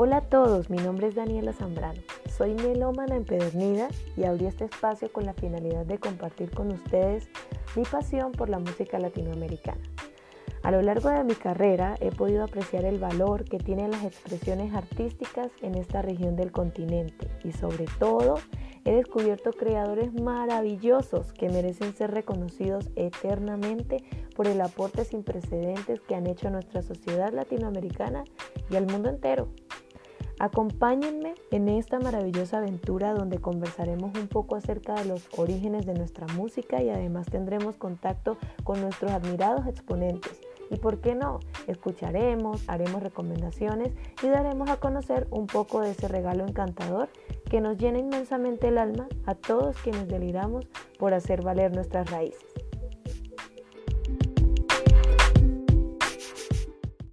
Hola a todos, mi nombre es Daniela Zambrano. Soy melómana empedernida y abrí este espacio con la finalidad de compartir con ustedes mi pasión por la música latinoamericana. A lo largo de mi carrera he podido apreciar el valor que tienen las expresiones artísticas en esta región del continente y sobre todo he descubierto creadores maravillosos que merecen ser reconocidos eternamente por el aporte sin precedentes que han hecho a nuestra sociedad latinoamericana y al mundo entero. Acompáñenme en esta maravillosa aventura donde conversaremos un poco acerca de los orígenes de nuestra música y además tendremos contacto con nuestros admirados exponentes y por qué no, escucharemos, haremos recomendaciones y daremos a conocer un poco de ese regalo encantador que nos llena inmensamente el alma a todos quienes deliramos por hacer valer nuestras raíces.